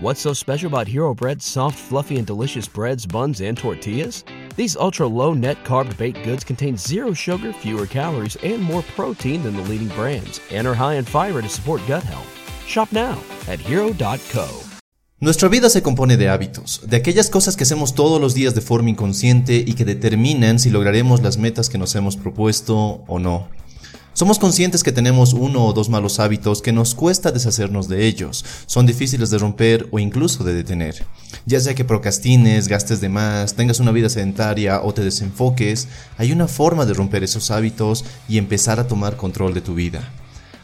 What's so special about Hero Bread's soft, fluffy, and delicious breads, buns, and tortillas? These ultra low net carb baked goods contain zero sugar, fewer calories, and more protein than the leading brands, and are high in fiber to support gut health. Shop now at hero.co. Nuestra vida se compone de hábitos, de aquellas cosas que hacemos todos los días de forma inconsciente y que determinan si lograremos las metas que nos hemos propuesto o no. Somos conscientes que tenemos uno o dos malos hábitos que nos cuesta deshacernos de ellos, son difíciles de romper o incluso de detener. Ya sea que procrastines, gastes de más, tengas una vida sedentaria o te desenfoques, hay una forma de romper esos hábitos y empezar a tomar control de tu vida.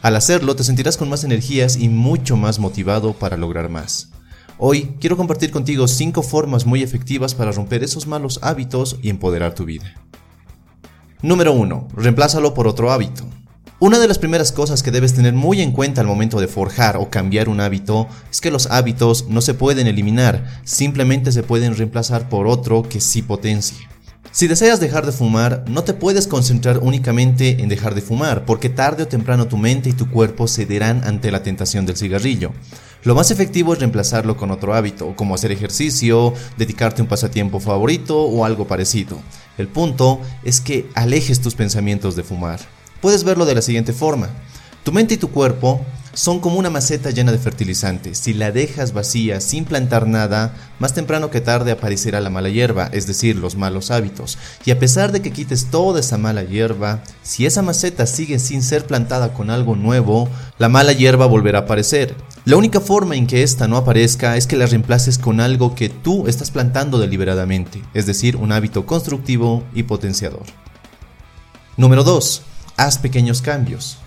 Al hacerlo te sentirás con más energías y mucho más motivado para lograr más. Hoy quiero compartir contigo 5 formas muy efectivas para romper esos malos hábitos y empoderar tu vida. Número 1. Reemplázalo por otro hábito. Una de las primeras cosas que debes tener muy en cuenta al momento de forjar o cambiar un hábito es que los hábitos no se pueden eliminar, simplemente se pueden reemplazar por otro que sí potencie. Si deseas dejar de fumar, no te puedes concentrar únicamente en dejar de fumar, porque tarde o temprano tu mente y tu cuerpo cederán ante la tentación del cigarrillo. Lo más efectivo es reemplazarlo con otro hábito, como hacer ejercicio, dedicarte un pasatiempo favorito o algo parecido. El punto es que alejes tus pensamientos de fumar. Puedes verlo de la siguiente forma. Tu mente y tu cuerpo son como una maceta llena de fertilizantes. Si la dejas vacía sin plantar nada, más temprano que tarde aparecerá la mala hierba, es decir, los malos hábitos. Y a pesar de que quites toda esa mala hierba, si esa maceta sigue sin ser plantada con algo nuevo, la mala hierba volverá a aparecer. La única forma en que ésta no aparezca es que la reemplaces con algo que tú estás plantando deliberadamente, es decir, un hábito constructivo y potenciador. Número 2 haz pequeños cambios.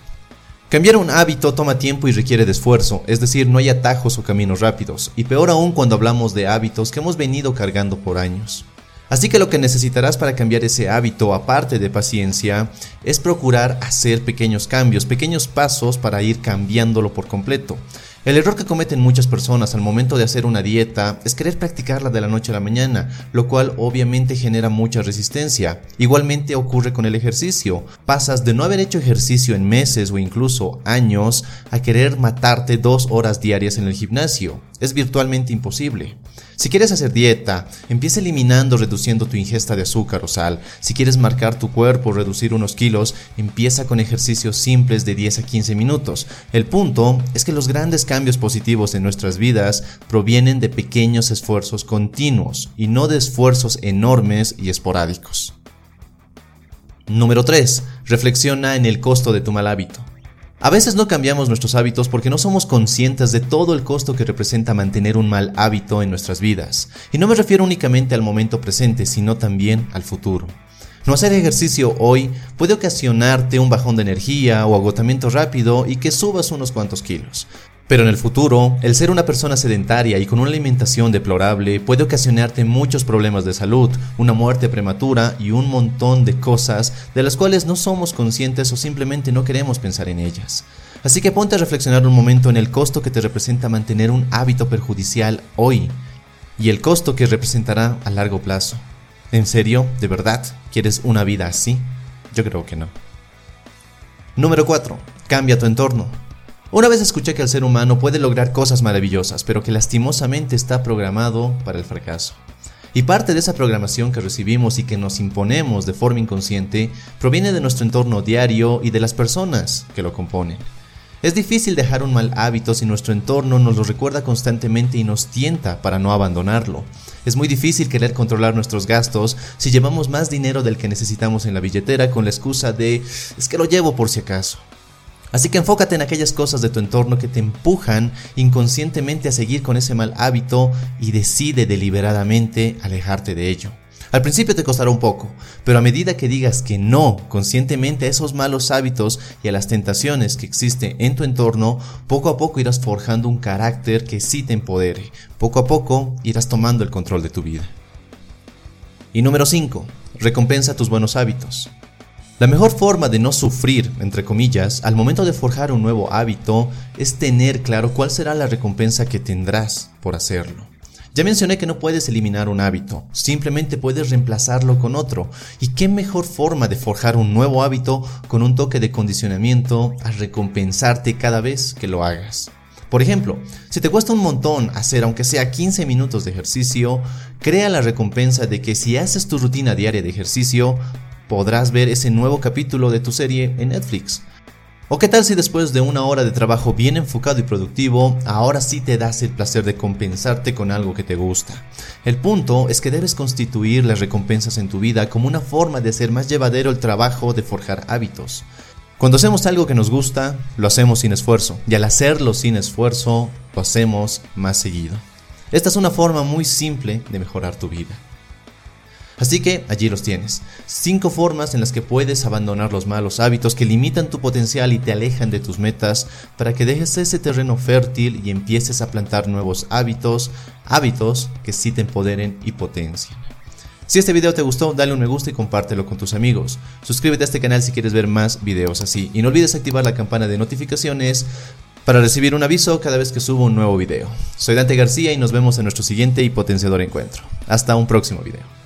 Cambiar un hábito toma tiempo y requiere de esfuerzo, es decir, no hay atajos o caminos rápidos, y peor aún cuando hablamos de hábitos que hemos venido cargando por años. Así que lo que necesitarás para cambiar ese hábito, aparte de paciencia, es procurar hacer pequeños cambios, pequeños pasos para ir cambiándolo por completo. El error que cometen muchas personas al momento de hacer una dieta es querer practicarla de la noche a la mañana, lo cual obviamente genera mucha resistencia. Igualmente ocurre con el ejercicio. Pasas de no haber hecho ejercicio en meses o incluso años a querer matarte dos horas diarias en el gimnasio. Es virtualmente imposible. Si quieres hacer dieta, empieza eliminando, reduciendo tu ingesta de azúcar o sal. Si quieres marcar tu cuerpo, reducir unos kilos, empieza con ejercicios simples de 10 a 15 minutos. El punto es que los grandes cambios positivos en nuestras vidas provienen de pequeños esfuerzos continuos y no de esfuerzos enormes y esporádicos. Número 3. Reflexiona en el costo de tu mal hábito. A veces no cambiamos nuestros hábitos porque no somos conscientes de todo el costo que representa mantener un mal hábito en nuestras vidas. Y no me refiero únicamente al momento presente, sino también al futuro. No hacer ejercicio hoy puede ocasionarte un bajón de energía o agotamiento rápido y que subas unos cuantos kilos. Pero en el futuro, el ser una persona sedentaria y con una alimentación deplorable puede ocasionarte muchos problemas de salud, una muerte prematura y un montón de cosas de las cuales no somos conscientes o simplemente no queremos pensar en ellas. Así que ponte a reflexionar un momento en el costo que te representa mantener un hábito perjudicial hoy y el costo que representará a largo plazo. ¿En serio? ¿De verdad? ¿Quieres una vida así? Yo creo que no. Número 4. Cambia tu entorno. Una vez escuché que el ser humano puede lograr cosas maravillosas, pero que lastimosamente está programado para el fracaso. Y parte de esa programación que recibimos y que nos imponemos de forma inconsciente proviene de nuestro entorno diario y de las personas que lo componen. Es difícil dejar un mal hábito si nuestro entorno nos lo recuerda constantemente y nos tienta para no abandonarlo. Es muy difícil querer controlar nuestros gastos si llevamos más dinero del que necesitamos en la billetera con la excusa de es que lo llevo por si acaso. Así que enfócate en aquellas cosas de tu entorno que te empujan inconscientemente a seguir con ese mal hábito y decide deliberadamente alejarte de ello. Al principio te costará un poco, pero a medida que digas que no conscientemente a esos malos hábitos y a las tentaciones que existen en tu entorno, poco a poco irás forjando un carácter que sí te empodere. Poco a poco irás tomando el control de tu vida. Y número 5. Recompensa tus buenos hábitos. La mejor forma de no sufrir, entre comillas, al momento de forjar un nuevo hábito es tener claro cuál será la recompensa que tendrás por hacerlo. Ya mencioné que no puedes eliminar un hábito, simplemente puedes reemplazarlo con otro. ¿Y qué mejor forma de forjar un nuevo hábito con un toque de condicionamiento a recompensarte cada vez que lo hagas? Por ejemplo, si te cuesta un montón hacer aunque sea 15 minutos de ejercicio, crea la recompensa de que si haces tu rutina diaria de ejercicio, podrás ver ese nuevo capítulo de tu serie en Netflix. ¿O qué tal si después de una hora de trabajo bien enfocado y productivo, ahora sí te das el placer de compensarte con algo que te gusta? El punto es que debes constituir las recompensas en tu vida como una forma de hacer más llevadero el trabajo de forjar hábitos. Cuando hacemos algo que nos gusta, lo hacemos sin esfuerzo, y al hacerlo sin esfuerzo, lo hacemos más seguido. Esta es una forma muy simple de mejorar tu vida. Así que allí los tienes. Cinco formas en las que puedes abandonar los malos hábitos que limitan tu potencial y te alejan de tus metas para que dejes ese terreno fértil y empieces a plantar nuevos hábitos, hábitos que sí te empoderen y potencien. Si este video te gustó, dale un me gusta y compártelo con tus amigos. Suscríbete a este canal si quieres ver más videos así. Y no olvides activar la campana de notificaciones para recibir un aviso cada vez que subo un nuevo video. Soy Dante García y nos vemos en nuestro siguiente y potenciador encuentro. Hasta un próximo video.